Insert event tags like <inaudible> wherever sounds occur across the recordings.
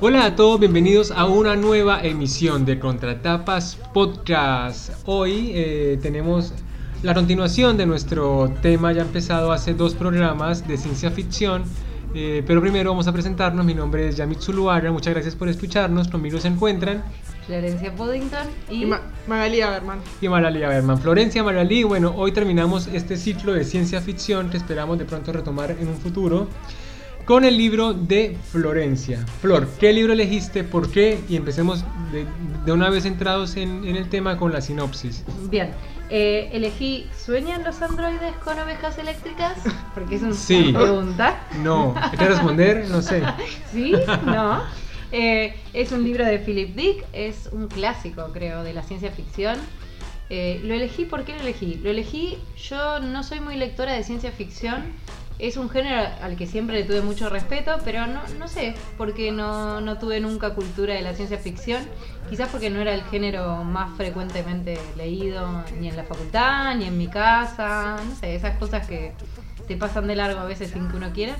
Hola a todos, bienvenidos a una nueva emisión de Contratapas Podcast. Hoy eh, tenemos la continuación de nuestro tema ya empezado hace dos programas de ciencia ficción. eh, pero primero vamos a presentarnos. Mi nombre es Yamit Zuluaga. Muchas gracias por escucharnos. Conmigo se encuentran Florencia Puddington y, Y Ma- Aberman. y Maralí Berman. Florencia, Maralí, bueno, hoy terminamos este ciclo de ciencia ficción que esperamos de pronto retomar en un futuro con el libro de Florencia. Flor, ¿qué libro elegiste? ¿Por qué? Y empecemos de, de una vez entrados en, en el tema con la sinopsis. bien. eh, elegí ¿Sueñan los androides con ovejas eléctricas? Porque es una Sí. pregunta. No, ¿hay que responder? No sé. <laughs> ¿Sí? ¿No? Eh, es un libro de Philip Dick, es un clásico, creo, de la ciencia ficción. Eh, lo elegí, ¿por qué lo elegí? Lo elegí, yo no soy muy lectora de ciencia ficción, es un género al que siempre le tuve mucho respeto, pero no, no sé, porque no, no tuve nunca cultura de la ciencia ficción, quizás porque no era el género más frecuentemente leído ni en la facultad, ni en mi casa, no sé, esas cosas que te pasan de largo a veces sin que uno quiera.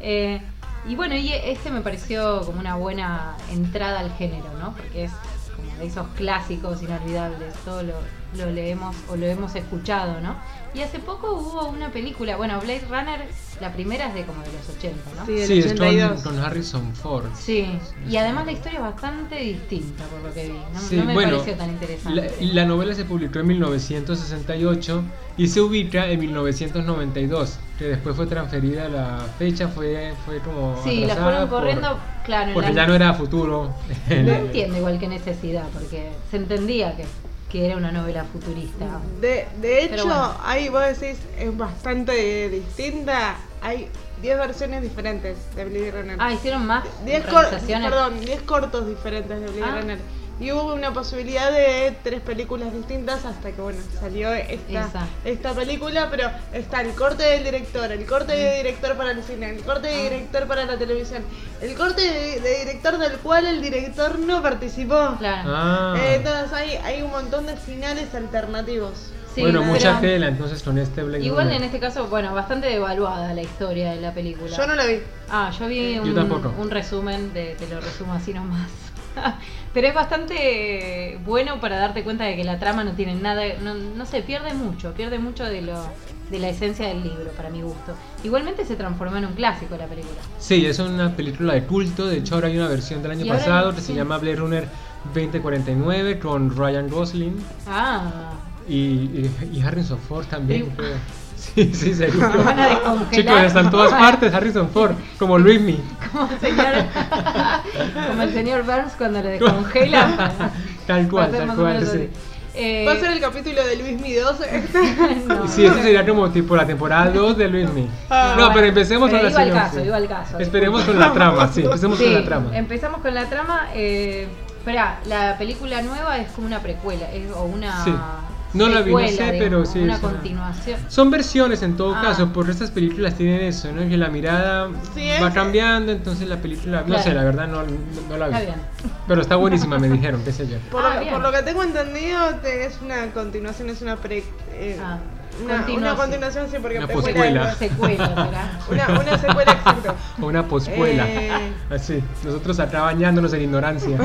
Eh, y bueno, y este me pareció como una buena entrada al género, ¿no? Porque es como de esos clásicos inolvidables, todo lo, lo leemos o lo hemos escuchado, ¿no? Y hace poco hubo una película, bueno, Blade Runner, la primera es de como de los 80, ¿no? Sí, Sí, es con, 82. con Harrison Ford. Sí, y además la historia es bastante distinta por lo que vi, no, Sí, no me bueno, pareció tan interesante. La, la novela se publicó en 1968 y se ubica en 1992, que después fue transferida la fecha, fue, fue como. sí, la fueron por- corriendo, claro, en Porque la- ya no era futuro. No <laughs> entiendo igual qué necesidad, porque se entendía que, que era una novela futurista. De, de hecho, bueno. ahí vos decís, es bastante distinta. Hay 10 versiones diferentes de Blade Runner. Ah, hicieron más 10 cor- perdón, 10 cortos diferentes de Blade Ah. Runner. Y hubo una posibilidad de tres películas distintas hasta que bueno, salió esta, Esa. esta película, pero está el corte del director, el corte de director para el cine, el corte de Ah. director para la televisión, el corte de, de director del cual el director no participó. Claro. Ah. Eh, entonces hay, hay un montón de finales alternativos. Sí, bueno, mucha tela entonces con este Blade Igual en este caso, bueno, bastante devaluada la historia de la película. Yo no la vi. Ah, yo vi un resumen, de, te lo resumo así nomás. <laughs> Pero es bastante bueno para darte cuenta de que la trama no tiene nada, no, no sé, pierde mucho, pierde mucho de lo de la esencia del libro, para mi gusto. Igualmente se transformó en un clásico la película. Sí, es una película de culto. De hecho, ahora hay una versión del año pasado que se llama Blade Runner 2049 con Ryan Gosling Ah, y, y, y Harrison Ford también. Sí. Sí, sí, seguro. Lo van a descongelar. Chicos, está en todas partes Harrison Ford, como Luismi. como el señor, <laughs> como el señor Burns cuando le descongelan. <laughs> Tal cual, tal cual, sí. Eh, Va a ser el capítulo de Luis Mi 2. no. Sí, eso sería como tipo la temporada 2 de Luismi. Ah, no, bueno, pero empecemos pero con la iba al caso, iba al caso, Esperemos con la trama, sí, empecemos Sí, con la trama. empezamos con la trama. Eh, espera, la película nueva es como una precuela, es, o una. Sí. No la vi, no secuela, sé, digamos, pero sí, Una es una- continuación. Son versiones en todo Ah. caso, porque estas películas tienen eso, ¿no? Que la mirada Sí, va cambiando, entonces la película, no sé, la verdad no, no, no la vi. Está bien. Pero está buenísima, me dijeron, qué sé yo. Por, Ah, lo, por lo que tengo entendido, te- es una continuación, es una pre. eh, Ah, una, continuación. una continuación, sí, porque Una precuela es- Secuela. <laughs> Una, una secuela, exacto. O una poscuela. Eh. Así, nosotros acá bañándonos en ignorancia.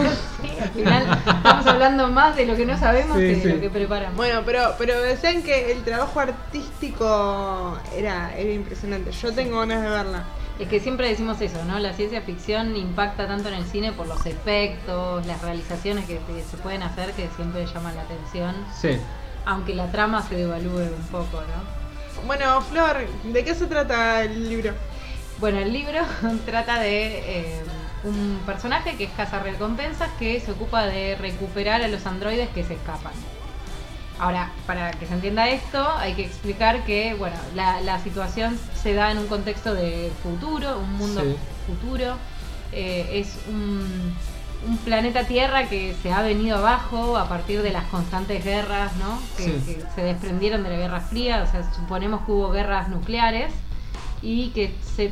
Sí, al final estamos hablando más de lo que no sabemos Sí, que de sí. lo que preparamos. Bueno, pero, pero decían que el trabajo artístico era, era impresionante. Yo tengo ganas de verla. Es que siempre decimos eso, ¿no? La ciencia ficción impacta tanto en el cine por los efectos, las realizaciones que, que se pueden hacer que siempre llaman la atención, Sí. Aunque la trama se devalúe un poco, ¿no? Bueno, Flor, ¿de qué se trata el libro? Bueno, el libro <laughs> trata de eh, un personaje que es cazarrecompensas que se ocupa de recuperar a los androides que se escapan. Ahora, para que se entienda esto, hay que explicar que, bueno, la, la situación se da en un contexto de futuro, un mundo Sí. futuro. Eh, es un, un planeta Tierra que se ha venido abajo a partir de las constantes guerras, ¿no? Que, Sí. que se desprendieron de la Guerra Fría, o sea, suponemos que hubo guerras nucleares y que se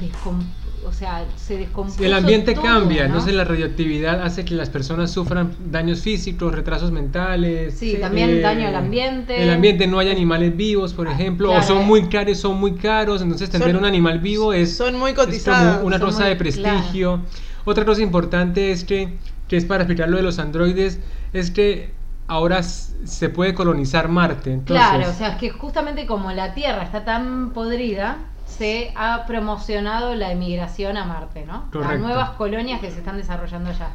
descom- o sea, se descompuso. El ambiente todo, cambia, ¿no? sé, la radioactividad hace que las personas sufran daños físicos, retrasos mentales. Sí, Sí. también eh, daño al ambiente. El ambiente no hay animales vivos, por ejemplo, claro, o son eh. muy caros, son muy caros, entonces tener Son- un animal vivo es, son muy es como cotizados, una son cosa muy- de prestigio. Otra cosa importante es que, que es para explicar lo de los androides, es que ahora se puede colonizar Marte. Entonces, Claro, o sea, es que justamente como la Tierra está tan podrida, se ha promocionado la emigración a Marte, ¿no? A Correcto. nuevas colonias que se están desarrollando allá.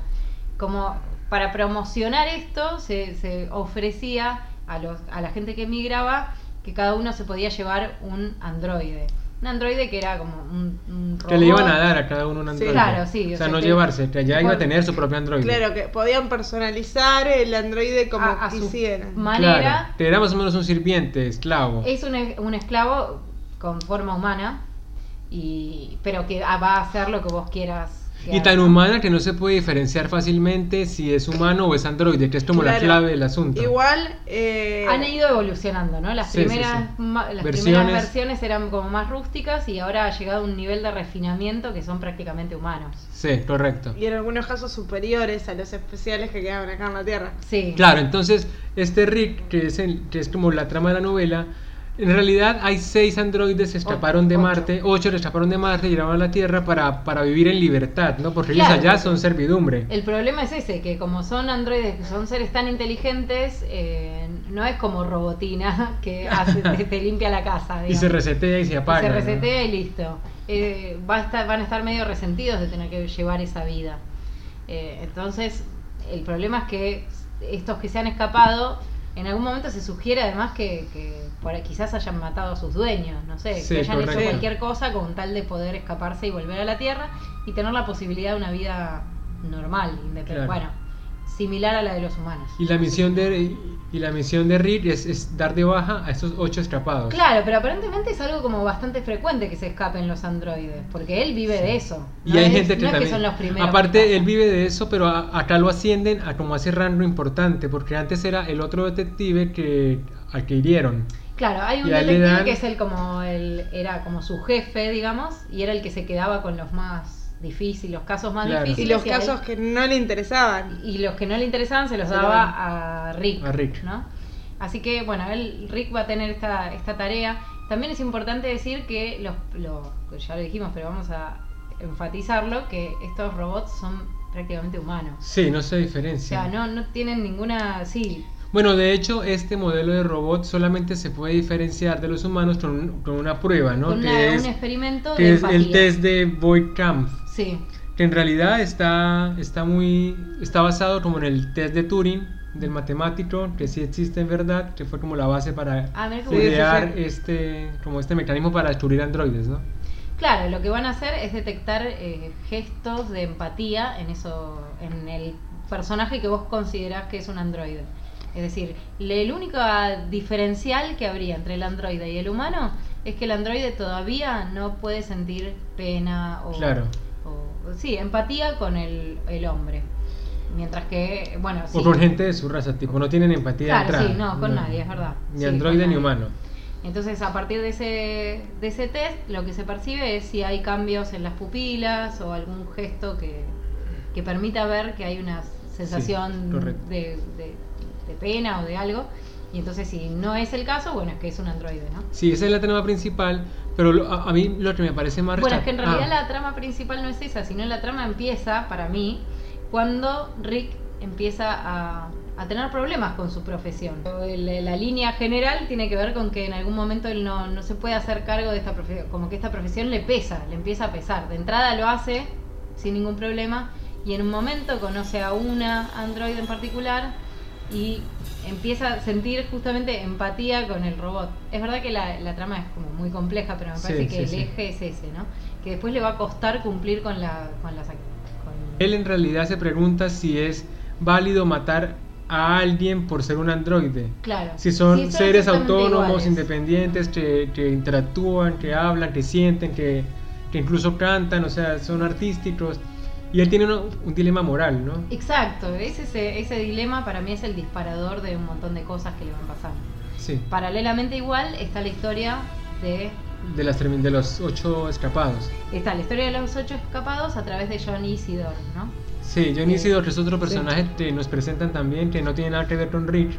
Como para promocionar esto, se, se ofrecía a, los, a la gente que emigraba que cada uno se podía llevar un androide. Un androide que era como un, un que le robot. iban a dar a cada uno un androide. claro, sí, O o sea, sea, no que- llevarse, que allá iba a tener su propio androide. Claro, que podían personalizar el androide como a, a su quisieran. manera. Claro, que era más o menos un sirviente, esclavo. Es un, e- un esclavo con forma humana, y, pero que va a hacer lo que vos quieras. Y tan humana que no se puede diferenciar fácilmente si es humano o es androide, que es como la clave del asunto. Igual, eh, Han ido evolucionando, ¿no? Las, Sí, sí, primeras, sí. ma- las Versiones. primeras versiones eran como más rústicas y ahora ha llegado a un nivel de refinamiento que son prácticamente humanos. Sí, correcto. y en algunos casos superiores a los especiales que quedaban acá en la Tierra. Sí. Claro, entonces este Rick, que es, el, que es como la trama de la novela, en realidad hay seis androides que escaparon de ocho. Marte, ocho que escaparon de Marte y llegaron a la Tierra para, para vivir en libertad, ¿no? Porque Claro, ellos allá son servidumbre. El problema es ese, que como son androides, que son seres tan inteligentes, eh, no es como robotina <laughs> que hace- <laughs> te, te limpia la casa. Y se resetea y se Y apaga. se ¿no? resetea y listo. Eh, va a estar, van a estar medio resentidos de tener que llevar esa vida. Eh, entonces, el problema es que estos que se han escapado, en algún momento se sugiere además que, que por quizás hayan matado a sus dueños, no sé, Sí, que hayan correcto. hecho cualquier cosa con tal de poder escaparse y volver a la Tierra y tener la posibilidad de una vida normal, independiente. Claro. Bueno, similar a la de los humanos. Y la misión de y la misión de Rick es, es dar de baja a estos ocho escapados. Claro, pero aparentemente es algo como bastante frecuente que se escapen los androides, porque él vive de eso. Y hay es- gente que no es también. son los primeros. que aparte, él vive de eso, pero a- acá lo ascienden a como hace rango importante, porque antes era el otro detective que al que hirieron. Claro, hay un detective dan- que es el como el era como su jefe, digamos, y era el que se quedaba con los más difíciles, los casos más Claro. Y difíciles. los a él- casos que no le interesaban. y los que no le interesaban se los daba a Rick, A Rick. ¿no? Así que bueno, él, Rick va a tener esta, esta tarea. También es importante decir que los, los- ya lo dijimos, pero vamos a enfatizarlo, que estos robots son prácticamente humanos. Sí, no se O diferencia. sea, no, no tienen ninguna, sí, Bueno, de hecho, este modelo de robot solamente se puede diferenciar de los humanos con, con una prueba, ¿no? con que una- es, un experimento que de es el test de Voight-Kampf, Sí, que en realidad está, está muy está basado como en el test de Turing del matemático, que sí existe en verdad, que fue como la base para sí, sí. este como este mecanismo para descubrir androides, ¿no? Claro, lo que van a hacer es detectar eh, gestos de empatía en eso, en el personaje que vos considerás que es un androide. Es decir, el único diferencial que habría entre el androide y el humano es que el androide todavía no puede sentir pena o, Claro. Sí, empatía con el, el hombre. Mientras que, bueno, sí. O con gente de su raza, tipo, no tienen empatía Claro, entrada. sí, no, con nadie, es verdad. Ni Sí, androide ni humano. Entonces, a partir de ese, de ese test, lo que se percibe es si hay cambios en las pupilas o algún gesto que, que permita ver que hay una sensación de, de- de pena o de algo. Y entonces, si no es el caso, bueno, es que es un androide, ¿no? Sí, esa es la trama principal, pero lo- a, a mí lo que me parece más Bueno, es que en realidad ah, la trama principal no es esa, sino la trama empieza, para mí, cuando Rick empieza a, a tener problemas con su profesión. El- La, línea general tiene que ver con que en algún momento él no, no se puede hacer cargo de esta profesión, como que esta profesión le pesa, le empieza a pesar. De entrada lo hace sin ningún problema y en un momento conoce a una androide en particular y empieza a sentir justamente empatía con el robot. Es verdad que la, la trama es como muy compleja, pero me Sí, parece que sí, el sí. eje es ese, ¿no? Que después le va a costar cumplir con la con las con- Él en realidad se pregunta si es válido matar a alguien por ser un androide. Claro. Si son seres autónomos, iguales. independientes, que, que interactúan, que hablan, que sienten, que, que incluso cantan, o sea, son artísticos. Y él tiene uno- un dilema moral, ¿no? Exacto, ese, ese, ese dilema para mí es el disparador de un montón de cosas que le van pasando. Sí. Paralelamente igual está la historia de de, las, de los ocho escapados. Está la historia de los ocho escapados a través de John Isidore, ¿no? Sí, John Sí. Isidore es otro personaje que nos presentan también que no tiene nada que ver con Rich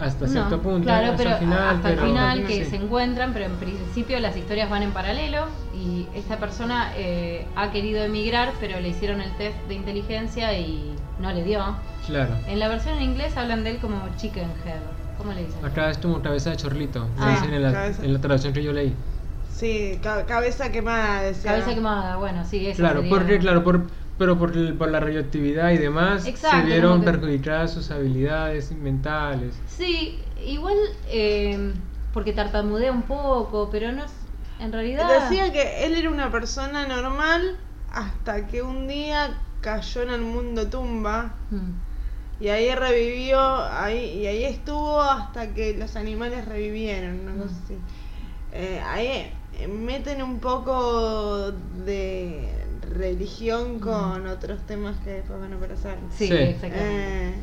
hasta cierto No, punto. Claro, hasta pero el final, hasta el pero- final sí. que se encuentran, pero en principio las historias van en paralelo y esta persona eh, ha querido emigrar, pero le hicieron el test de inteligencia y no le dio. Claro. En la versión en inglés hablan de él como chicken head. ¿Cómo le dicen? Acá es como cabeza de chorlito, le Ah, dicen en la, en la traducción que yo leí. Sí, ca- cabeza quemada, decía. Cabeza quemada, bueno, sí, eso Claro, sería- porque, claro, por, pero por, el- por la radioactividad y demás Exacto, se vieron que- perjudicadas sus habilidades mentales. Sí, igual eh, porque tartamudea un poco, pero no es- en realidad... Decía que él era una persona normal hasta que un día cayó en el mundo tumba Mm. y ahí revivió, ahí, y ahí estuvo hasta que los animales revivieron, una cosa así. Eh, ahí eh, meten un poco de religión con otros temas que después van a aparecer. Sí, Sí. exactamente. Eh,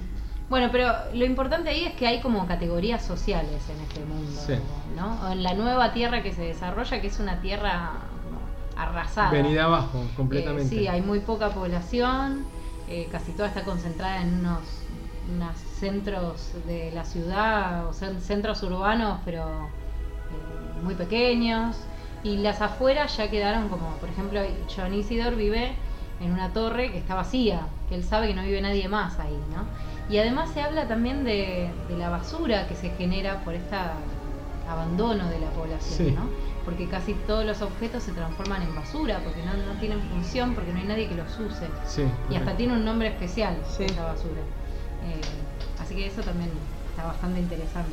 Bueno, pero lo importante ahí es que hay como categorías sociales en este mundo, Sí. ¿no? En la nueva tierra que se desarrolla, que es una tierra arrasada. Venida abajo, Eh, completamente. sí, hay muy poca población, eh, casi toda está concentrada en unos, unos centros de la ciudad, o sea, centros urbanos, pero eh, muy pequeños. Y las afueras ya quedaron como, por ejemplo, John Isidore vive en una torre que está vacía, que él sabe que no vive nadie más ahí, ¿no? Y además se habla también de, de la basura que se genera por este abandono de la población, Sí. ¿no? Porque casi todos los objetos se transforman en basura, porque no, no tienen función, porque no hay nadie que los use. Sí, Y hasta tiene un nombre especial Sí. esa basura. Eh, así que eso también está bastante interesante.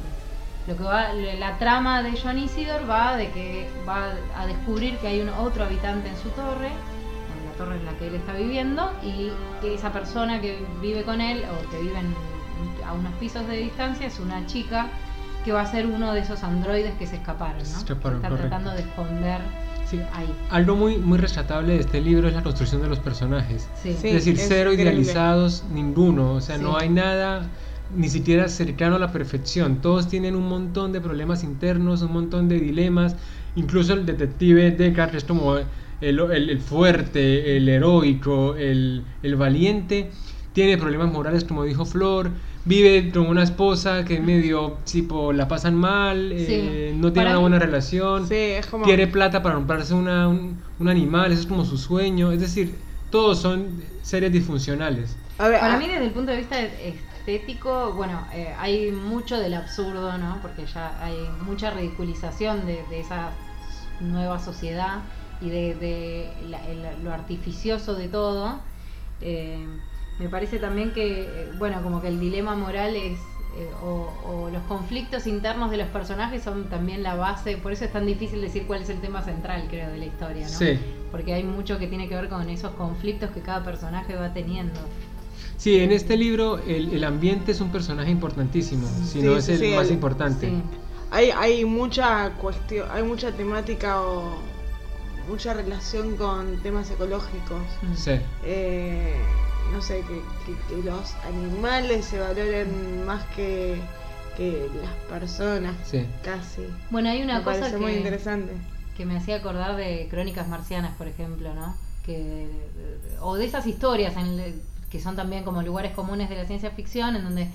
Lo que va, la trama de John Isidore va de que va a descubrir que hay un otro habitante en su torre, torre en la que él está viviendo, y que esa persona que vive con él o que vive en- a unos pisos de distancia es una chica que va a ser uno de esos androides que se escaparon, ¿no? Se escaparon, Está correcto. tratando de esconder Sí, ahí. Algo muy, muy rescatable de este libro es la construcción de los personajes. Sí. Sí. es decir, es cero increíble. idealizados, ninguno. O sea, no hay nada ni siquiera cercano a la perfección. Todos tienen un montón de problemas internos, un montón de dilemas. Incluso el detective Deckard es como el, el- el fuerte, el heroico, el, el valiente. Tiene problemas morales, como dijo Flor. Vive con una esposa que medio, tipo, la pasan mal, eh, no tiene Para una mí- buena relación sí, es como. quiere plata para comprarse una- un, un animal, eso es como su sueño. Es decir, todos son seres disfuncionales. A ver, Para ah, mí desde el punto de vista estético, bueno, eh, hay mucho del absurdo, ¿no? Porque ya hay mucha ridiculización de, de esa nueva sociedad y de, de la- el- lo artificioso de todo. Eh, me parece también que, eh, bueno, como que el dilema moral es, eh, o, o los conflictos internos de los personajes son también la base, por eso es tan difícil decir cuál es el tema central, creo, de la historia, ¿no? Sí. Porque hay mucho que tiene que ver con esos conflictos que cada personaje va teniendo. Sí, en este libro el, el ambiente es un personaje importantísimo, si no Sí, es sí, el sí, más el- importante. Sí. hay, hay mucha cuestión, hay mucha temática o mucha relación con temas ecológicos. Mm. Sí. Eh, no sé, que, que- que los animales se valoren más que, que las personas, Sí. casi. Bueno, hay una Me cosa muy que, interesante. que me hacía acordar de Crónicas Marcianas, por ejemplo, ¿no? Que, o de esas historias en que son también como lugares comunes de la ciencia ficción, en donde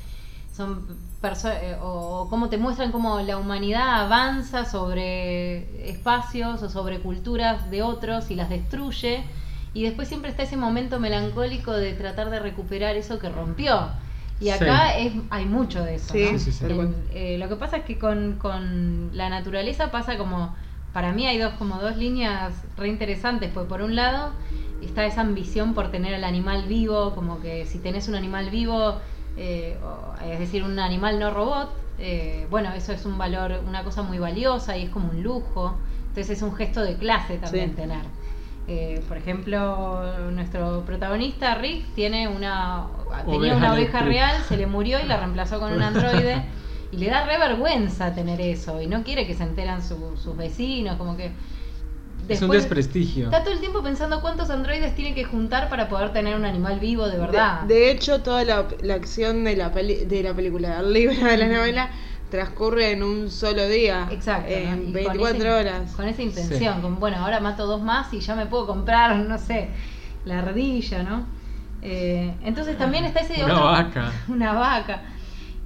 son eh, o, o cómo te muestran cómo la humanidad avanza sobre espacios o sobre culturas de otros y las destruye y después siempre está ese momento melancólico de tratar de recuperar eso que rompió y Sí. acá es, hay mucho de eso Sí, ¿no? sí, eh, lo que pasa es que con, con la naturaleza pasa como para mí hay dos como dos líneas re interesantes pues por un lado está esa ambición por tener al animal vivo como que si tenés un animal vivo eh, o- es decir un animal no robot eh, bueno eso es un valor una cosa muy valiosa y es como un lujo. Entonces es un gesto de clase también Sí. tener. Eh, por ejemplo, nuestro protagonista Rick tiene una tenía Oveja una oveja real, se le murió y la reemplazó con un <laughs> androide. Y le da re vergüenza tener eso y no quiere que se enteran su- sus vecinos, como que es un desprestigio. está todo el tiempo pensando cuántos androides tiene que juntar para poder tener un animal vivo de verdad. De, de hecho, toda la, la acción de la, peli- de la película, del libro, de la novela, transcurre en un solo día. Exacto. ¿no? En Y con 24 ese- horas. Con esa intención, con, bueno, ahora mato dos más y ya me puedo comprar, <laughs> no sé, la ardilla, ¿no? Eh, entonces también está ese Una otro... vaca. <laughs> Una vaca.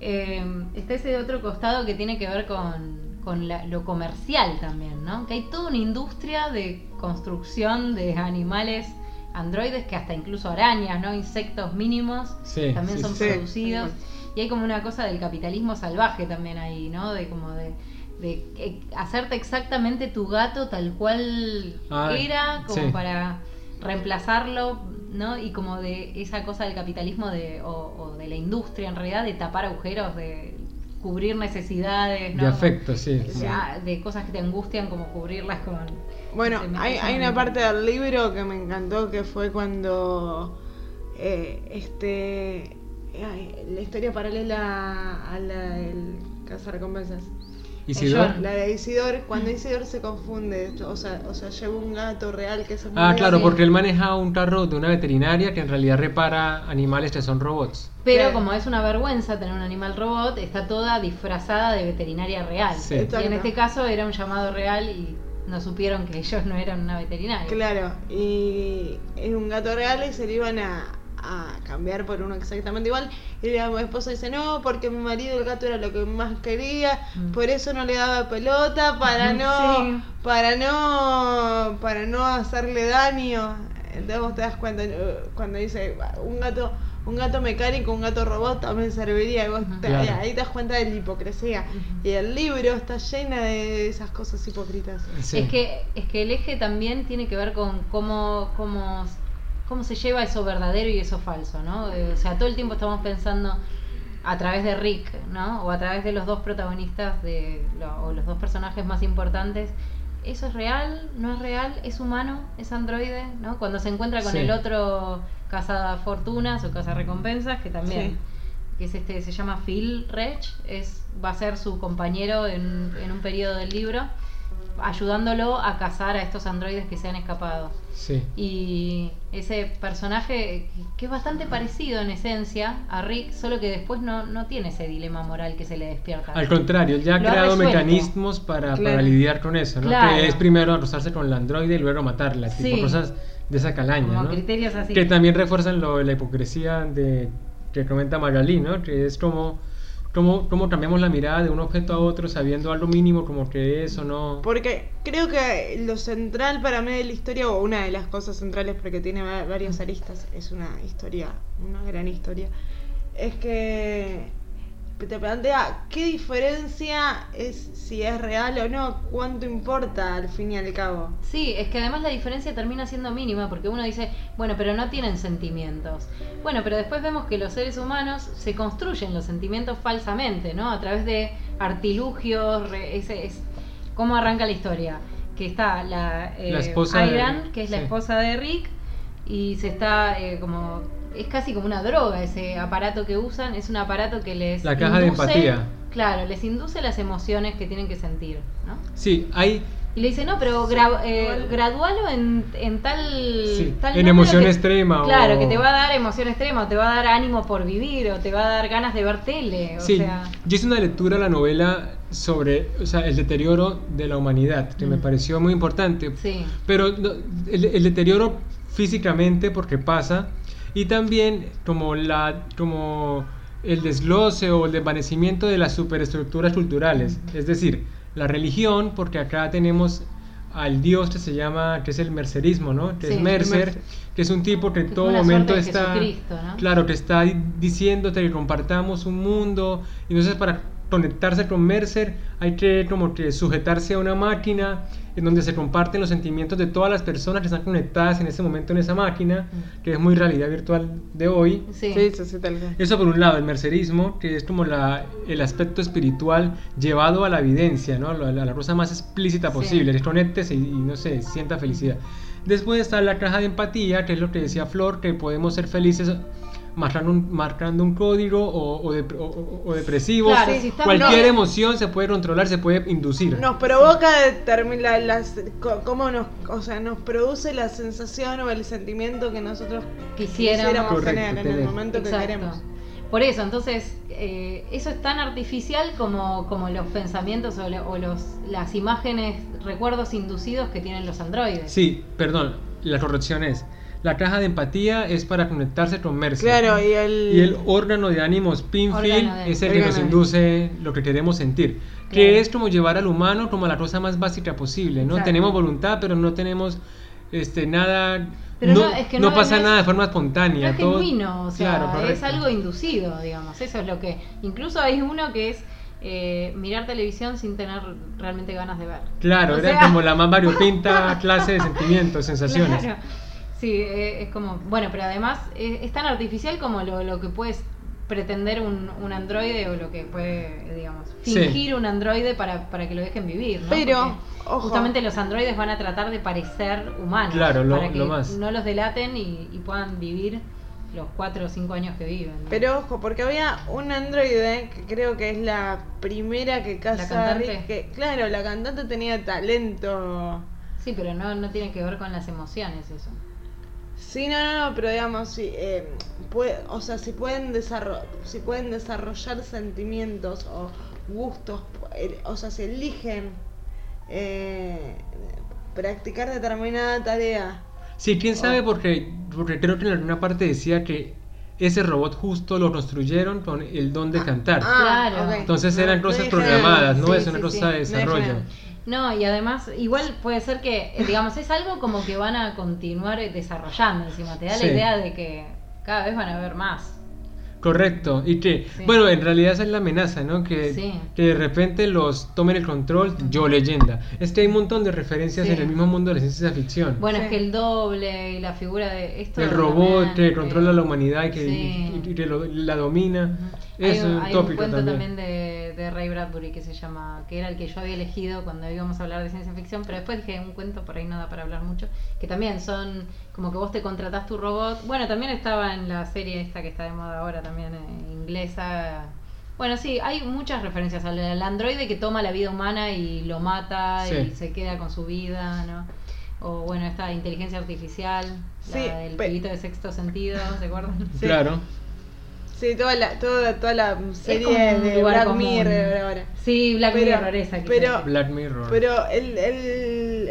Eh, está ese otro costado que tiene que ver con, con la- lo comercial también, ¿no? Que hay toda una industria de construcción de animales androides que hasta incluso arañas, ¿no? Insectos mínimos Sí, también sí, son sí. producidos. Y hay como una cosa del capitalismo salvaje también ahí, ¿no? De como de, de que- hacerte exactamente tu gato tal cual Ah, era, como sí. para reemplazarlo, ¿no? Y como de esa cosa del capitalismo de, o, o de la industria en realidad, de tapar agujeros, de cubrir necesidades, ¿no? De afecto, sí. O sea, de cosas que te angustian, como cubrirlas con... Bueno, hay, hay una parte del libro que me encantó que fue cuando eh, este ay, la historia paralela a la del cazarrecompensas. Isidor. La de Isidor, cuando Isidor se confunde, o sea, o sea, lleva un gato real que se Ah, claro, así. porque él maneja un carro de una veterinaria que en realidad repara animales que son robots. Pero Claro. como es una vergüenza tener un animal robot, está toda disfrazada de veterinaria real. Sí. Y en este caso era un llamado real y no supieron que ellos no eran una veterinaria. Claro, y es un gato real y se lo iban a, a cambiar por uno exactamente igual. Y la esposa dice, no, porque mi marido el gato era lo que más quería, Mm. por eso no le daba pelota, para no, Sí. para no, para no hacerle daño. Entonces vos te das cuenta eh, cuando dice un gato, un gato mecánico, un gato robot también serviría. Y vos te- Claro. ahí te das cuenta de la hipocresía. Y el libro está lleno de esas cosas hipócritas. Sí. Es que es que el eje también tiene que ver con cómo cómo cómo se lleva eso verdadero y eso falso, ¿no? Eh, O sea, todo el tiempo estamos pensando a través de Rick, ¿no? O a través de los dos protagonistas de lo- o los dos personajes más importantes. ¿Eso es real? ¿No es real? ¿Es humano? ¿Es androide? ¿no? Cuando se encuentra con Sí. el otro cazafortunas o cazarrecompensas, que también Sí. que es este, se llama Phil Rech, es, va a ser su compañero en, en un periodo del libro, ayudándolo a cazar a estos androides que se han escapado. Sí. Y ese personaje que es bastante parecido en esencia a Rick, solo que después no, no tiene ese dilema moral que se le despierta. Al contrario, él ya ha creado mecanismos para, para lidiar con eso, ¿no? Claro. Que es primero acostarse con la androide y luego matarla, tipo Sí. cosas de esa calaña, Como ¿no? criterios así. Que también refuerzan lo, la hipocresía de que comenta Magalí, ¿no? Que es como, como, como cambiamos la mirada de un objeto a otro sabiendo algo mínimo como que es o no. Porque creo que lo central para mí de la historia, o una de las cosas centrales, porque tiene va- varias aristas, es una historia, una gran historia, es que te plantea qué diferencia es si es real o no, cuánto importa al fin y al cabo. Sí, es que además la diferencia termina siendo mínima porque uno dice, bueno, pero no tienen sentimientos. Bueno, pero después vemos que los seres humanos se construyen los sentimientos falsamente, ¿no? A través de artilugios, re- ese es cómo arranca la historia. Que está la, eh, La esposa de- que es la sí. esposa de Rick, y se está eh, como es casi como una droga ese aparato que usan, es un aparato que les La caja de induce- empatía. Claro, les induce las emociones que tienen que sentir, ¿no? Sí, hay Y le dice, no, pero gra- eh, gradualo en, en tal, Sí, tal en emoción que- extrema o- Claro, que te va a dar emoción extrema, o te va a dar ánimo por vivir, o te va a dar ganas de ver tele. O Sí, sea, yo hice una lectura de la novela sobre o sea, el deterioro de la humanidad, que me Mm. pareció muy importante. sí. Pero no, el, el deterioro físicamente porque pasa y también como la como el desglose o el desvanecimiento de las superestructuras culturales, es decir, la religión porque acá tenemos al dios que se llama que es el mercerismo, ¿no? Que Sí, es Mercer, Mercer. que es un tipo que en todo momento está claro, que está diciéndote que compartamos un mundo y entonces para conectarse con Mercer hay que como que sujetarse a una máquina en donde se comparten los sentimientos de todas las personas que están conectadas en ese momento en esa máquina, Mm. que es muy realidad virtual de hoy. Sí. Sí, sí, sí, tal cual. Eso por un lado, el mercerismo, que es como la, el aspecto espiritual llevado a la evidencia, ¿no? La, la- la cosa más explícita posible, que conéctese y, y, no sé, sienta felicidad. Después está la caja de empatía, que es lo que decía Flor, que podemos ser felices marcando un, marcando un código o, o, dep- o- o- o depresivos. Claro, si estamos- Cualquier No. emoción se puede controlar, se puede inducir. Nos provoca determinar las, cómo nos, o sea, nos produce la sensación o el sentimiento que nosotros Quisiéramos. quisiéramos Correcto, tener en el momento que queremos. Por eso, entonces, eh, eso es tan artificial como, como los pensamientos o, lo- o los, las imágenes, recuerdos inducidos que tienen los androides. Sí, perdón, la corrección es, la caja de empatía es para conectarse con Mercy. Claro, y el. Y el órgano de ánimo Spinfield Órgano de- es el que nos induce lo que queremos sentir. Que es como llevar al humano como a la cosa más básica posible, ¿no? Exacto. Tenemos voluntad, pero no tenemos este nada... Pero no, no, es que no no- pasa no es- nada de forma No espontánea. es todo- genuino, o sea, Claro, es algo inducido, digamos. Eso es lo que. Incluso hay uno que es eh, mirar televisión sin tener realmente ganas de ver. Claro, O era sea- como la más variopinta <laughs> clase de sentimientos, sensaciones. Claro. Sí, eh, es como. Bueno, pero además es, es tan artificial como lo, lo que puedes pretender un, un androide o lo que puede, digamos, Sí. fingir un androide para, para que lo dejen vivir, ¿no? Pero, ojo. Justamente los androides van a tratar de parecer humanos. Claro, lo- para que lo más. no los delaten y, y puedan vivir los cuatro o cinco años que viven. ¿no? Pero ojo, porque había un androide que creo que es la primera que casa cantante? Rick, que claro, la cantante tenía talento. Sí, pero no, no tiene que ver con las emociones eso. Sí, no, no, no, pero digamos, sí, eh, puede, o sea, si pueden, desarro si pueden desarrollar sentimientos o gustos, eh, o sea, si eligen eh, practicar determinada tarea. Sí, quién sabe porque, porque creo que en alguna parte decía que ese robot justo lo construyeron con el don de cantar. Claro. ok. Entonces eran no cosas programadas, no Sí, es una sí, cosa sí. de desarrollo. No, y además, igual puede ser que, eh, digamos, es algo como que van a continuar eh, desarrollando encima. Te da Sí. la idea de que cada vez van a haber más. Correcto, y que, Sí. bueno, en realidad esa es la amenaza, ¿no? Que, Sí. que de repente los tomen el control, yo leyenda. Es que hay un montón de referencias Sí. en el mismo mundo de la ciencia ficción. Bueno, Sí. es que el doble y la figura de esto. el robot que controla la humanidad y que, sí. y- y que lo- la domina. Ujú. Es hay un, un hay un tópico cuento también. también, de, de Ray Bradbury que se llama, que era el que yo había elegido cuando íbamos a hablar de ciencia ficción, pero después dije un cuento, por ahí no da para hablar mucho, que también son como que vos te contratás tu robot. Bueno, también estaba en la serie esta que está de moda ahora también, eh, inglesa. Bueno, sí, hay muchas referencias al, al androide que toma la vida humana y lo mata Sí. y se queda con su vida, ¿no? O bueno, esta inteligencia artificial, Sí, la del pibito de sexto sentido, ¿se acuerdan? <laughs> Sí. Claro. Sí, toda la, toda, toda la serie de Black común. Mirror ahora. Sí, Black Pero- Mirror esa. quizás. pero- Black Mirror. Pero el, el,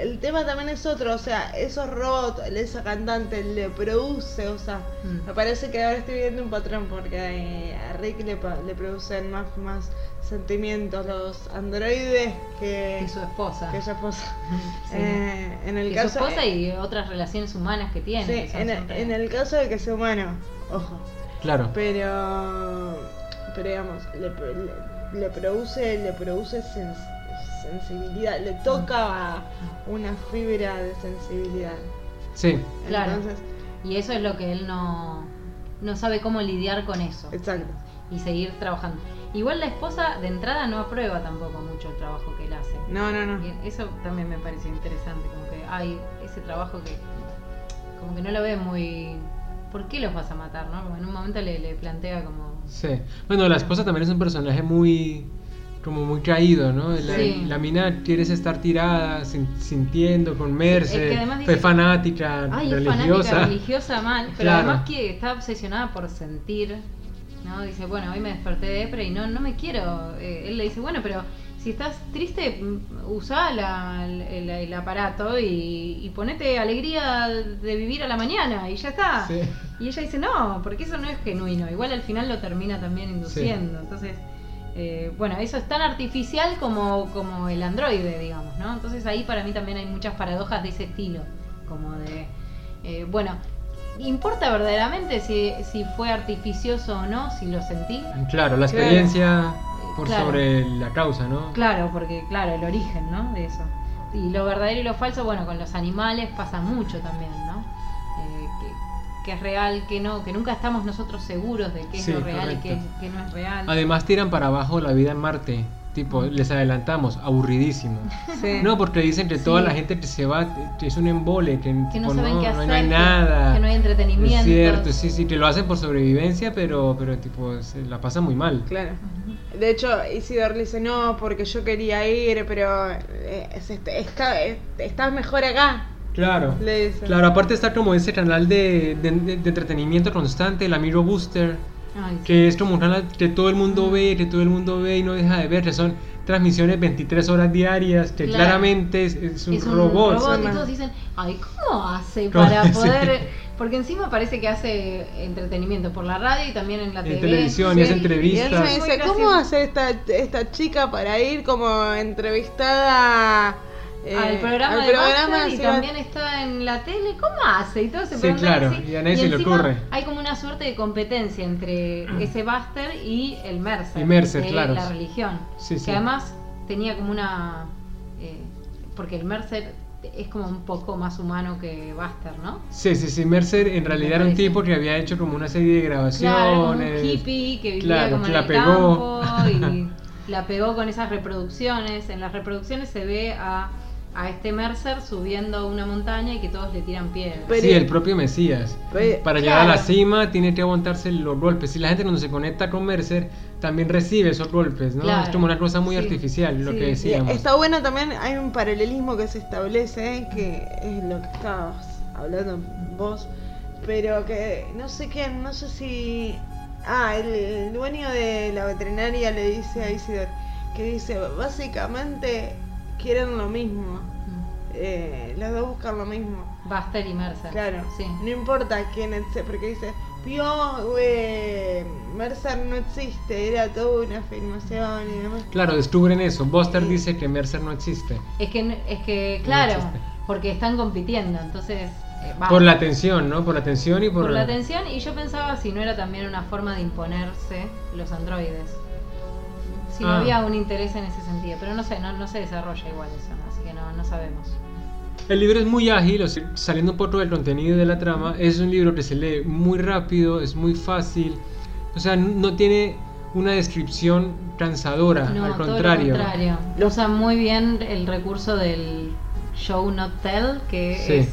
el tema también es otro, o sea, esos robots, esa cantante le produce, o sea, Mm. me parece que ahora estoy viendo un patrón porque eh, a Rick le, pa- le producen más, más sentimientos los androides que, su esposa. que su esposa. <laughs> Sí. Eh, en el Y caso su esposa y otras relaciones humanas que tiene. sí, que en, el- siempre- en el caso de que sea humano, ojo, Claro. pero pero digamos, le, le, le produce, le produce sensibilidad, le toca a una fibra de sensibilidad. Sí. Claro. Y eso es lo que él no, no sabe cómo lidiar con eso. exacto. Y seguir trabajando. Igual la esposa de entrada no aprueba tampoco mucho el trabajo que él hace. No, no, no. Y eso también me pareció interesante, como que hay ese trabajo que como que no lo ve muy... ¿Por qué los vas a matar? ¿no? Como en un momento le, le plantea como... Sí. Bueno, la esposa también es un personaje muy como muy caído, ¿no? La, Sí. la mina quiere estar tirada, sin- sintiendo, con Merce, Es que fue fanática, Ay, religiosa. fanática religiosa mal, pero Claro. además que está obsesionada por sentir, ¿no? Dice, bueno, hoy me desperté de depre y no, no me quiero. Eh, él le dice, bueno, pero si estás triste, mm, usá la- el, el aparato y, y ponete alegría de vivir a la mañana y ya está. Sí. Y ella dice, no, porque eso no es genuino. Igual al final lo termina también induciendo. Entonces, eh, bueno, eso es tan artificial como, como el androide, digamos, ¿no? Entonces ahí para mí también hay muchas paradojas de ese estilo. Como de, eh, bueno, ¿importa verdaderamente si, si fue artificioso o no, si lo sentí? Claro, la experiencia por Claro. sobre la causa, ¿no? Claro, porque claro, el origen, ¿no? De eso. Y lo verdadero y lo falso, bueno, con los animales pasa mucho también, ¿no? Eh, que, es real, que no, que nunca estamos nosotros seguros de qué es Sí, lo real y qué, correcto. qué no es real. Además tiran para abajo la vida en Marte. Tipo, les adelantamos, aburridísimo. <laughs> Sí. No, porque dicen que toda Sí. la gente que se va que es un embole, que, que no tipo, saben qué no, hacer, no hay nada. que no hay entretenimiento. Es cierto, sí, sí, que lo hacen por sobrevivencia, pero, pero tipo, se la pasa muy mal. Claro. De hecho, Isidor le dice, no, porque yo quería ir, pero eh, es está, estás mejor acá. Claro. Le dice. Claro, aparte está como ese canal de, de- de- de entretenimiento constante, el amigo Booster, Ay, sí. que es como un canal que todo el mundo ve, que todo el mundo ve y no deja de ver, que son transmisiones 23 horas diarias, que Claro. claramente es, es un es un robot. robot y sí. todos dicen, ay, ¿cómo hace ¿Cómo para hace? poder...? Porque encima parece que hace entretenimiento por la radio y también en la En TV. televisión y hace entrevistas. Y él me dice. ¿cómo hace esta, esta chica para ir como entrevistada eh, al programa al de programa? Buster y también está en la tele, ¿cómo hace? Y todo se Sí, claro, así. y a nadie se le ocurre. Hay como una suerte de competencia entre <clears throat> ese Buster y el Mercer. Y Mercer, de claro. La religión. Sí, que sí. además tenía como una. eh, porque el Mercer es como un poco más humano que Buster, ¿no? Sí, sí, sí, Mercer en realidad era un tipo que había hecho como una serie de grabaciones. Claro, como un hippie que vivía claro, como que en la el pegó. campo y <laughs> la pegó con esas reproducciones. En las reproducciones se ve a, a este Mercer subiendo una montaña y que todos le tiran piedras. Pero- Sí, el propio Mesías. Para llegar a la cima tiene que aguantarse los golpes. Y la gente cuando se conecta con Mercer también recibe esos golpes, ¿no? Claro. Es como una cosa muy Sí. artificial, lo Sí. que Y decíamos. está bueno también, hay un paralelismo que se establece, que es lo que estabas hablando vos, pero que no sé qué, no sé si... Ah, el, el dueño de la veterinaria le dice a Isidor, que dice, básicamente quieren lo mismo, Mm. eh, los dos buscan lo mismo. Buster y Mercer. Claro, Sí. no importa quién es, porque dice, vio, eh, Mercer no existe, era toda una filmación y demás. Claro, descubren eso. Buster Sí. dice que Mercer no existe. Es que, es que claro, porque están compitiendo, entonces... eh, va, Por la atención, ¿no? Por la atención y por, por la atención y yo pensaba si no era también una forma de imponerse los androides. Si no Ah. había un interés en ese sentido, pero no sé, no, no se desarrolla igual eso, ¿no? así que no, no sabemos. El libro es muy ágil, o sea, saliendo un poco del contenido de la trama, es un libro que se lee muy rápido, es muy fácil, o sea, no tiene una descripción cansadora, No, al todo lo contrario. contrario. Usa muy bien el recurso del show not tell, que Sí. es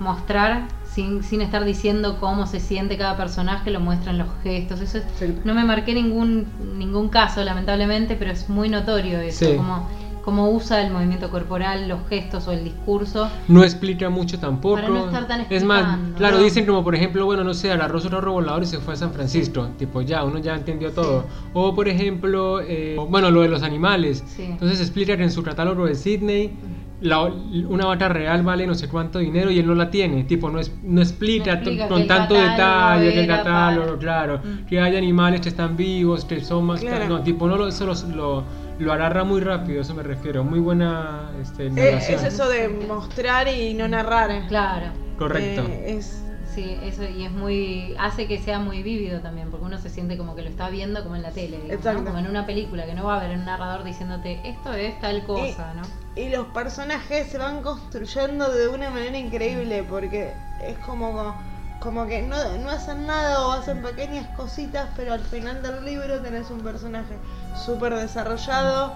mostrar sin, sin estar diciendo cómo se siente cada personaje, lo muestran los gestos. Eso es- Sí. no me marqué ningún ningún caso, lamentablemente, pero es muy notorio eso, Sí. como cómo usa el movimiento corporal, los gestos o el discurso. No explica mucho tampoco. Para no estar tan es más, claro, ¿no? dicen como por ejemplo, bueno, no sé, agarró su carro volador y se fue a San Francisco. Tipo, ya, uno ya entendió todo. O por ejemplo, eh, bueno, lo de los animales. Sí. Entonces explica que en su catálogo de Sydney la- una vaca real vale no sé cuánto dinero y él no la tiene. Tipo, no, es, no explica, No con tanto detalle que el catálogo, para- claro. Mm. Que hay animales que están vivos, que son más... Claro. No, tipo, no lo, eso lo, lo, lo agarra muy rápido, eso me refiero. Muy buena este, Eh, narración. es eso de mostrar y no narrar. Claro. Correcto. Eh, es, Sí, eso y es muy hace que sea muy vívido también, porque uno se siente como que lo está viendo como en la tele, digamos, ¿no? Exacto. como en una película, que no va a haber un narrador diciéndote esto es tal cosa, ¿no? y los personajes se van construyendo de una manera increíble porque es como, como que no, no hacen nada o hacen pequeñas cositas, pero al final del libro tenés un personaje súper desarrollado,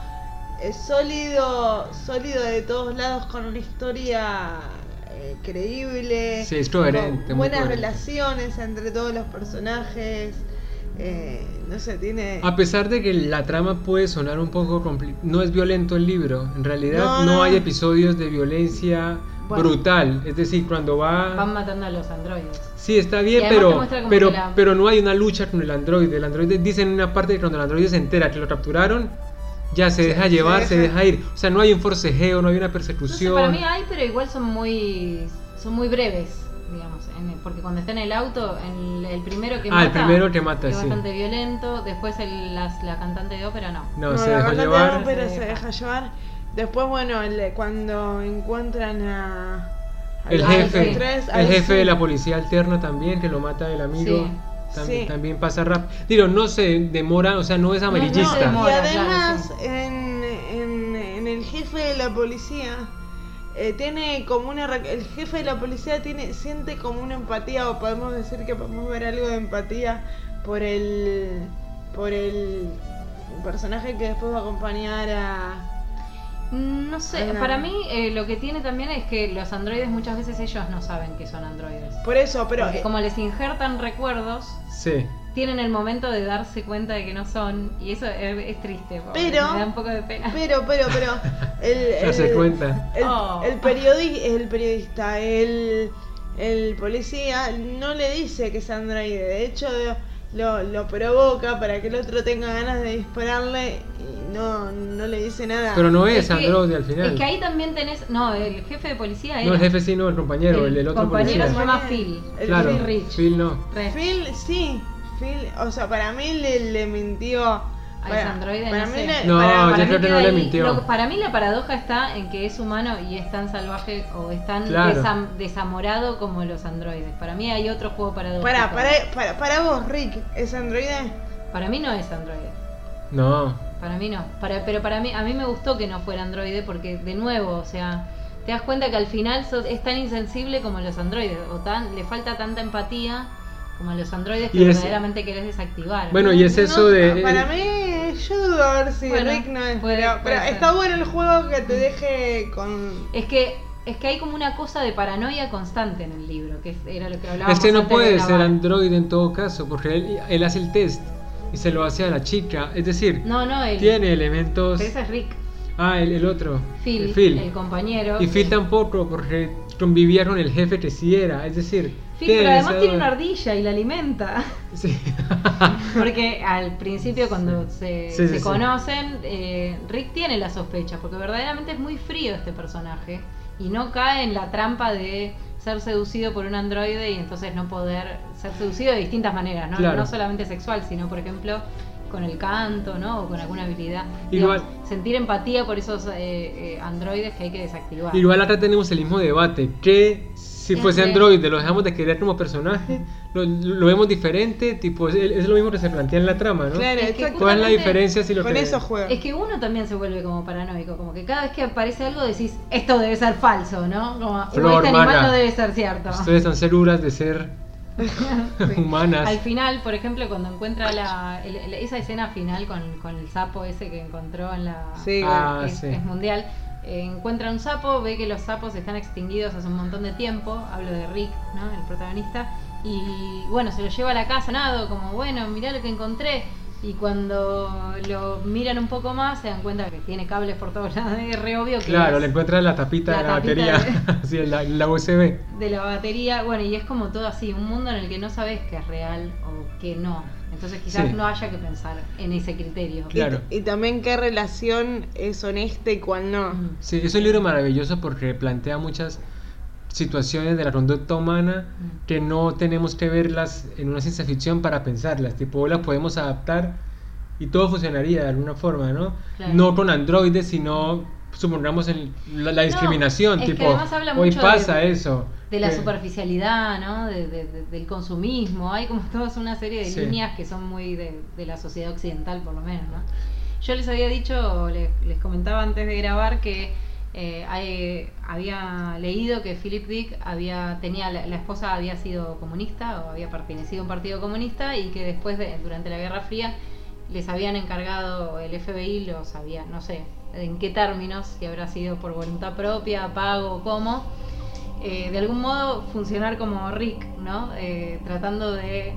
eh, sólido, sólido de todos lados con una historia eh, creíble, Sí, es coherente, buenas coherente. relaciones entre todos los personajes. eh, no sé, tiene... A pesar de que la trama puede sonar un poco compli- no es violento el libro, en realidad No, no, no. hay episodios de violencia Bueno. brutal, es decir, cuando va Van matando a los androides. Sí, está bien, pero pero la- pero no hay una lucha con el androide. El androide dice en una parte que cuando el androide se entera que lo capturaron, ya se, Se- deja se llevar, se deja. deja ir. O sea, no hay un forcejeo, no hay una No sé, persecución. para mí hay, pero igual son muy son muy breves, digamos, en- porque cuando está en el auto, el, el primero que Ah, mata, el primero que mata, es sí. bastante violento, después el- las- la cantante de ópera no. No, No, se la dejó cantante llevar. de ópera Se se deja. deja llevar. Después, bueno, el- cuando encuentran a. El jefe, el jefe sí. de la policía alterna también, que lo mata el amigo. Sí. También, Sí. también pasa rápido. Digo, no se demora, o sea, no es no amarillista. demora. Y además, claro, en, en, en el jefe de la policía. eh, tiene como una el jefe de la policía tiene siente como una empatía o podemos decir que podemos ver algo de empatía por el por el personaje que después va a acompañar a No sé, para mí eh, lo que tiene también es que los androides muchas veces ellos no saben que son androides. por eso pero Porque eh, como les injertan recuerdos, Sí. tienen el momento de darse cuenta de que no son, y eso es, es triste, Pero- me da un poco de pena. pero pero pero <laughs> el, el- cuenta. El, Oh. el periodi- el periodista, el, el policía, no le dice que es androide. De hecho, lo, lo provoca para que el otro tenga ganas de dispararle y no, no le dice nada. Pero no es, Es Android al final. Es que ahí también tenés. No, el jefe de policía No era. el jefe, sí, no el compañero, el, el otro compañero policía. se llama Phil. El Claro, Phil Rich. Phil no. Phil, sí, Phil, o sea, para mí le, le mintió. Para, ese androide, para no mí sé. le- No, para- yo Para creo mí que queda no le ahí- mintió. lo- para mí la paradoja está en que es humano y es tan salvaje o es tan Claro. desam- desamorado como los androides. Para mí hay otro juego paradójico. para, para, para, para vos, Rick, ¿es androide? Para mí no es androide. No. Para mí no. Para, pero para mí, a mí me gustó que no fuera androide porque, de nuevo, o sea, te das cuenta que al final so- es tan insensible como los androides. O tan, le falta tanta empatía como a los androides que Y es- verdaderamente querés desactivar. Bueno, y es eso No, de. Para mí, yo dudo a ver si Bueno, Rick no es. puede- pero puede pero ser. está bueno el juego que te deje con. Es que es que hay como una cosa de paranoia constante en el libro, que era lo que hablábamos Es que no puede ser androide en todo caso, porque él, él hace el test y se lo hace a la chica. Es decir, No, no, el, tiene elementos. pero ese es Rick, Ah, el, el otro. Phil, el Phil. el compañero. Y Phil tampoco, porque convivía con el jefe que sí era. Es decir, pero además tiene una ardilla y la alimenta. Sí. <laughs> Porque al principio cuando se, Sí, se sí, sí. conocen, eh, Rick tiene la sospecha, porque verdaderamente es muy frío este personaje y no cae en la trampa de ser seducido por un androide y entonces no poder ser seducido de distintas maneras, ¿no? Claro. No solamente sexual, sino por ejemplo con el canto, ¿no? O con alguna habilidad. Igual- Digamos, sentir empatía por esos eh, eh, androides que hay que desactivar. Igual acá tenemos el mismo debate. Que si fuese androide lo dejamos de querer como personaje, lo, lo vemos diferente, tipo, es, es lo mismo que se plantea en la trama, ¿no? Claro, Es que. ¿Cuál es la diferencia si lo Con eso juega. Es que uno también se vuelve como paranoico, como que cada vez que aparece algo decís, esto debe ser falso, ¿no? Como, "Uy, Flor, este animal Maga, no debe ser cierto. Ustedes están seguras de ser <laughs> Sí. humanas. Al final, por ejemplo, cuando encuentra la, el- el- esa escena final con, con el sapo ese que encontró en la... Sí, Ah, es, sí. es mundial. eh, encuentra un sapo, ve que los sapos están extinguidos hace un montón de tiempo. Hablo de Rick, ¿no? El protagonista. Y bueno, se lo lleva a la casa, nado, como bueno, mirá lo que encontré. Y cuando lo miran un poco más, se dan cuenta que tiene cables por todos <laughs> lados. Es re obvio que Claro, es le encuentran la tapita la de la tapita batería, <laughs> sí, la, la USB. de la batería. Bueno, y es como todo así, un mundo en el que no sabes que es real o que no. Entonces quizás Sí. no haya que pensar en ese criterio. Y- Claro. Y, también qué relación es honesta y cuál no. Sí, es un libro maravilloso porque plantea muchas situaciones de la conducta humana Mm. que no tenemos que verlas en una ciencia ficción para pensarlas, tipo las podemos adaptar y todo funcionaría de alguna forma, ¿no? Claro. No con androides, sino supongamos en la, la No, discriminación, que tipo, hoy mucho pasa de- eso. De la que- superficialidad, ¿no? De- de- de- del consumismo. Hay como <laughs> toda una serie de Sí. líneas que son muy de, de la sociedad occidental, por lo menos, ¿no? Yo les había dicho, les, les comentaba antes de grabar que eh, hay- había leído que Philip Dick había tenía la, la esposa había sido comunista o había pertenecido a un partido comunista y que después de, durante la Guerra Fría les habían encargado el FBI los había no sé en qué términos si habrá sido por voluntad propia pago cómo eh, de algún modo funcionar como Rick no Eh, tratando de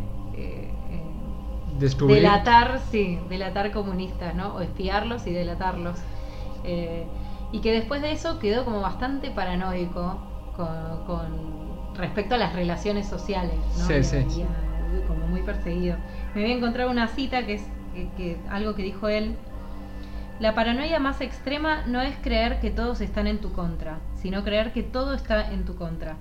descubrir. delatar, sí, delatar comunistas, ¿no? O espiarlos y delatarlos. Eh, y que después de eso quedó como bastante paranoico con, con respecto a las relaciones sociales, ¿no? Sí, Y a- sí. y a- como muy perseguido. Me había encontrado una cita que es que- que- algo que dijo él. La paranoia más extrema no es creer que todos están en tu contra, sino creer que todo está en tu contra.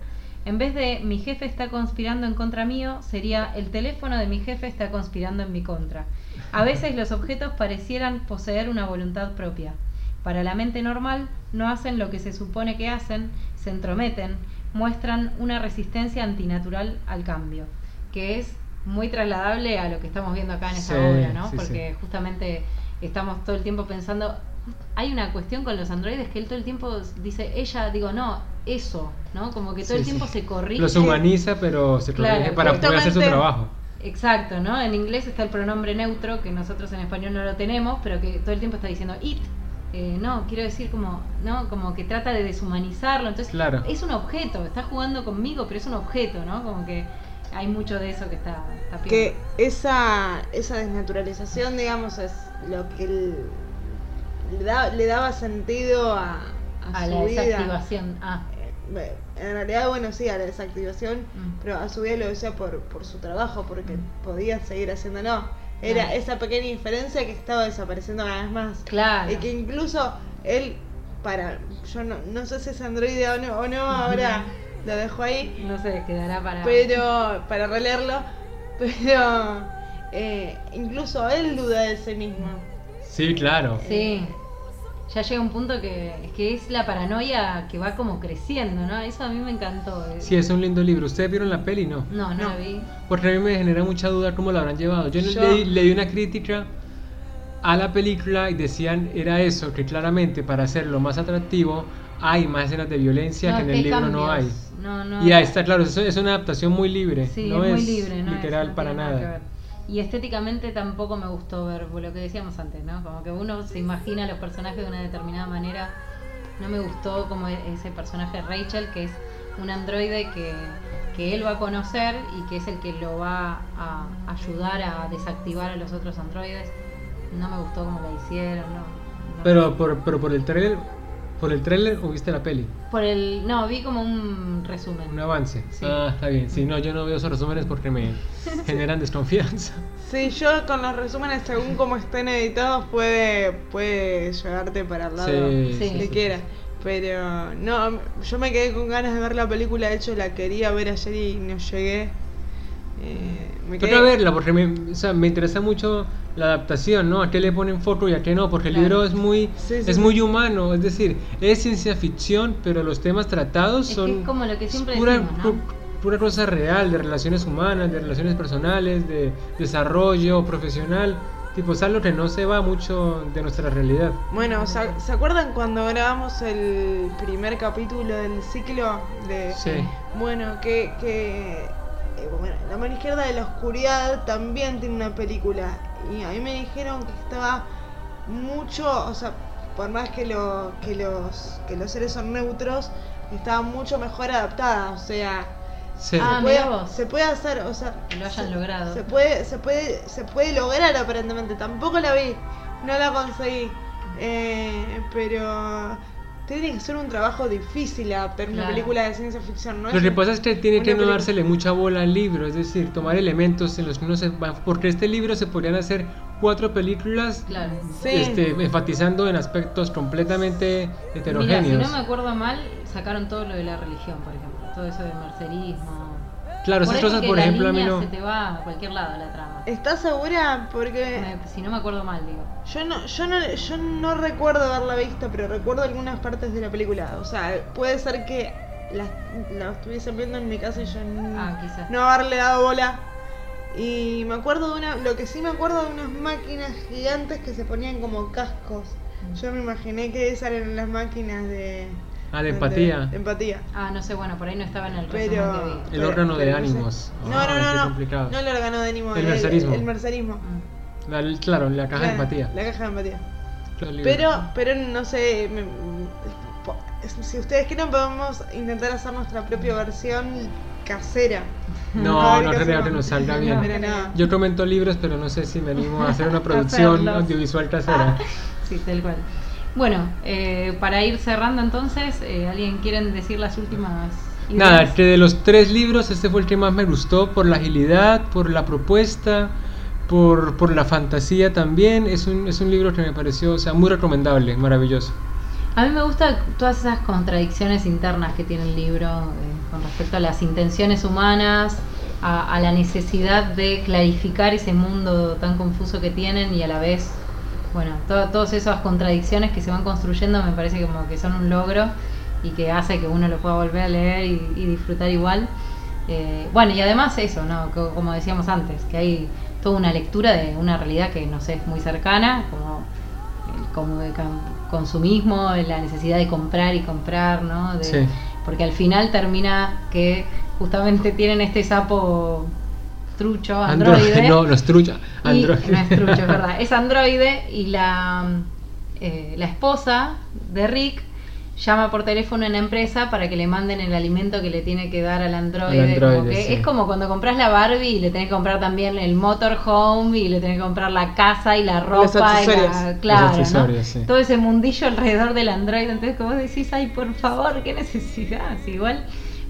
En vez de mi jefe está conspirando en contra mío, sería el teléfono de mi jefe está conspirando en mi contra. A veces los objetos parecieran poseer una voluntad propia. Para la mente normal, no hacen lo que se supone que hacen, se entrometen, muestran una resistencia antinatural al cambio, que es muy trasladable a lo que estamos viendo acá en esta Sí, obra, ¿no? sí, Porque justamente estamos todo el tiempo pensando, hay una cuestión con los androides que él todo el tiempo dice, ella, digo, no, eso, ¿no? Como que todo el tiempo se corrige. Los humaniza, pero se Claro, corrige para poder hacer su trabajo. Exacto, ¿no? En inglés está el pronombre neutro, que nosotros en español no lo tenemos, pero que todo el tiempo está diciendo it. Eh, no, quiero decir como, ¿no? Como que trata de deshumanizarlo. Entonces, Claro. es un objeto, está jugando conmigo, pero es un objeto, ¿no? Como que hay mucho de eso que está. Que esa, esa desnaturalización, digamos, es lo que el- le, da- le daba sentido a, a a su la vida. desactivación. Ah, ve, en realidad, bueno, sí, a la desactivación, Mm. pero a su vez lo decía por, por su trabajo, porque podía seguir haciéndolo. Era Claro. esa pequeña diferencia que estaba desapareciendo cada vez más. Claro. Y que incluso él, para, yo no, no sé si es androide o no, o no ahora lo dejo ahí, No sé, quedará para. pero para releerlo, pero eh, incluso él duda de sí mismo. Sí, claro. Sí. Ya llega un punto que, que es la paranoia que va como creciendo, ¿no? Eso a mí me encantó. eh. Sí, es un lindo libro. ¿Ustedes vieron la peli? No. No, no, No. la vi. Porque a mí me genera mucha duda cómo lo habrán llevado. Yo, Yo- leí, leí una crítica a la película y decían era eso, que claramente para hacerlo más atractivo hay más escenas de violencia No, que en el libro no hay. No, no. Y ahí está, claro, eso es una adaptación muy libre. Sí, no es muy libre, ¿no? literal Es- no para nada que nada. ver. Y estéticamente tampoco me gustó ver lo que decíamos antes, ¿no? Como que uno se imagina a los personajes de una determinada manera. No me gustó como e- ese personaje Rachel, que es un androide que, que él va a conocer y que es el que lo va a ayudar a desactivar a los otros androides. No me gustó como la hicieron, no. no. Pero por, pero por el trailer, por el trailer o viste la peli, Por el. No, vi como un resumen. un avance. Sí. Ah, está bien. Sí, no, yo no veo esos resúmenes porque me <laughs> generan desconfianza. Sí, yo con los resúmenes, según cómo estén editados, puede, puede llevarte para el lado Sí, Sí. que sí, quiera. Pero no, yo me quedé con ganas de ver la película, de hecho la quería ver ayer y no llegué. Eh, me quedé- verla porque me, o sea, me interesa mucho la adaptación, ¿no? A qué le ponen foco y a qué no, porque el Claro. libro es muy, Sí, sí, es sí. muy humano, es decir, es ciencia ficción, pero los temas tratados Es que son es como lo que siempre pura, decimos, ¿no? pu- pura cosa real, de relaciones humanas, de relaciones personales, de desarrollo profesional, tipo es algo que no se va mucho de nuestra realidad. Bueno, ¿se, se acuerdan cuando grabamos el primer capítulo del ciclo? De, Sí. Bueno, que, que eh, bueno, La mano izquierda de la oscuridad también tiene una película. Y a mí me dijeron que estaba mucho, o sea, por más que, lo, que, los, que los seres son neutros, estaba mucho mejor adaptada. O sea, Sí. Ah, se, puede, se puede hacer, o sea, Que lo hayan se- logrado. Se puede, se puede, se puede lograr aparentemente. Tampoco la vi, no la conseguí. Eh, pero tiene que ser un trabajo difícil adaptar una película de ciencia ficción, ¿no? Lo es que pasa es que tiene que no dársele mucha bola al libro, es decir, tomar elementos en los que uno se va, porque este libro se podrían hacer cuatro películas Claro. Sí. este, enfatizando en aspectos completamente Mira, si heterogéneos. no me acuerdo mal, sacaron todo lo de la religión, por ejemplo. Todo eso del mercerismo. Claro, Por esas cosas, que por la ejemplo, a mí no. se te va a cualquier lado la trama. ¿Estás segura? Porque Me- si no me acuerdo mal, digo. yo no, yo no, yo no recuerdo haberla visto, pero recuerdo algunas partes de la película. O sea, puede ser que la, la estuviesen viendo en mi casa y yo n- Ah, quizás. no haberle dado bola. Y me acuerdo de una, lo que sí me acuerdo de unas máquinas gigantes que se ponían como cascos. Mm. Yo me imaginé que esas eran las máquinas de... Ah, de empatía. de empatía. Ah, no sé, bueno, por ahí no estaba en el que Pero... vi. El pero- órgano de pero no sé. ánimos. No, no, no, no. complicado. No el órgano de ánimo. El mercerismo. El, mercerismo. Mm. La- claro, la caja de empatía. La caja de empatía. El. Pero, pero no sé, me- si ustedes quieren podemos intentar hacer nuestra propia versión casera. No, no creo que nos salga bien. No. Yo comento libros, pero no sé si me animo a hacer una <laughs> producción audiovisual casera. <laughs> Sí, tal cual. Bueno, eh, para ir cerrando entonces, eh, ¿alguien quieren decir las últimas ideas? Nada, que de los tres libros este fue el que más me gustó por la agilidad, por la propuesta, por, por la fantasía también. Es un, es un libro que me pareció o sea, muy recomendable, maravilloso. A mí me gustan todas esas contradicciones internas que tiene el libro eh, con respecto a las intenciones humanas, a, a la necesidad de clarificar ese mundo tan confuso que tienen y a la vez, bueno, to- todas esas contradicciones que se van construyendo me parece como que son un logro y que hace que uno lo pueda volver a leer y, y disfrutar igual. Eh, bueno, y además eso, ¿no? Co- como decíamos antes, que hay toda una lectura de una realidad que nos es muy cercana, como el como cam- consumismo, la necesidad de comprar y comprar, ¿no? De- Sí. Porque al final termina que justamente tienen este sapo trucho, androide. <laughs> no, los trucha. y- Android. no es trucho, es verdad. <laughs> Es androide y la, eh, la esposa de Rick llama por teléfono a una empresa para que le manden el alimento que le tiene que dar al androide. Al androide, como que sí. Es como cuando compras la Barbie y le tenés que comprar también el motorhome y le tenés que comprar la casa y la ropa. Y la- claro, ¿no? sí. Todo ese mundillo alrededor del androide. Entonces, como decís, ay, por favor, qué necesidad. Igual,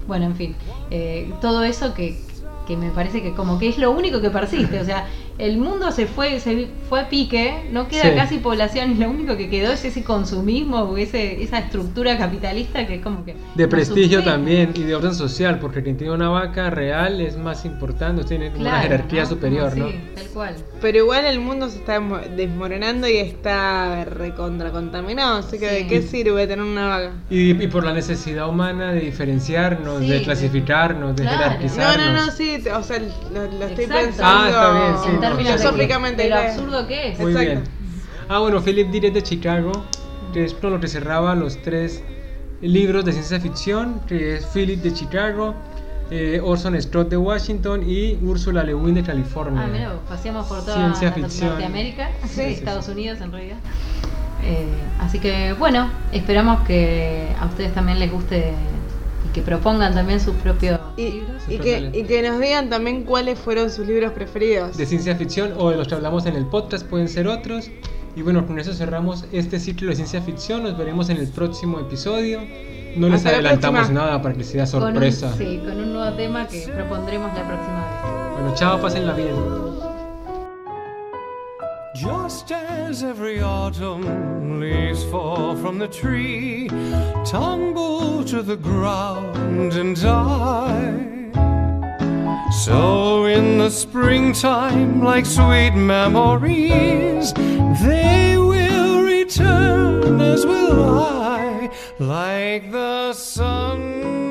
bueno, en fin, eh, todo eso que, que me parece que como que es lo único que persiste. O sea, el mundo se fue, se fue a pique, no queda Sí. casi población y lo único que quedó es ese consumismo ese, esa estructura capitalista que es como que... De prestigio también y de orden social, porque quien tiene una vaca real es más importante, tiene una jerarquía ¿no? superior, Como ¿no? tal cual. Pero igual el mundo se está desmo- desmoronando y está recontra contaminado. Así que Sí. ¿de qué sirve tener una vaca? Y, y por la necesidad humana de diferenciarnos, Sí, de clasificarnos, de Claro. No, jerarquizarnos. no, no, sí, te- o sea, lo, lo estoy Exacto. pensando. Ah, está bien, sí, no, términos de, lo que- absurdo que es. Muy Exacto. bien. Ah, bueno, Philip Dick es de Chicago, que es con lo que cerraba los tres libros de ciencia ficción, que es Philip de Chicago, eh, Orson Scott de Washington y Ursula Le Guin de California. Ah, mira, paseamos por toda Ciencia ficción. Norteamérica, Sí, sí, Estados sí. Unidos en realidad. Eh, así que bueno, esperamos que a ustedes también les guste que propongan también sus propios Y, libros. y que, y que nos digan también cuáles fueron sus libros preferidos. de ciencia ficción o de los que hablamos en el podcast, pueden ser otros. Y bueno, con eso cerramos este ciclo de ciencia ficción. Nos veremos en el próximo episodio. No les Hasta la adelantamos nada para que sea Con un- sorpresa. sí, con un nuevo tema que propondremos la próxima vez. Bueno, chao, pásenla bien. Just as every autumn leaves fall from the tree, tumble to the ground and die. So in the springtime, like sweet memories, they will return as will I, like the sun.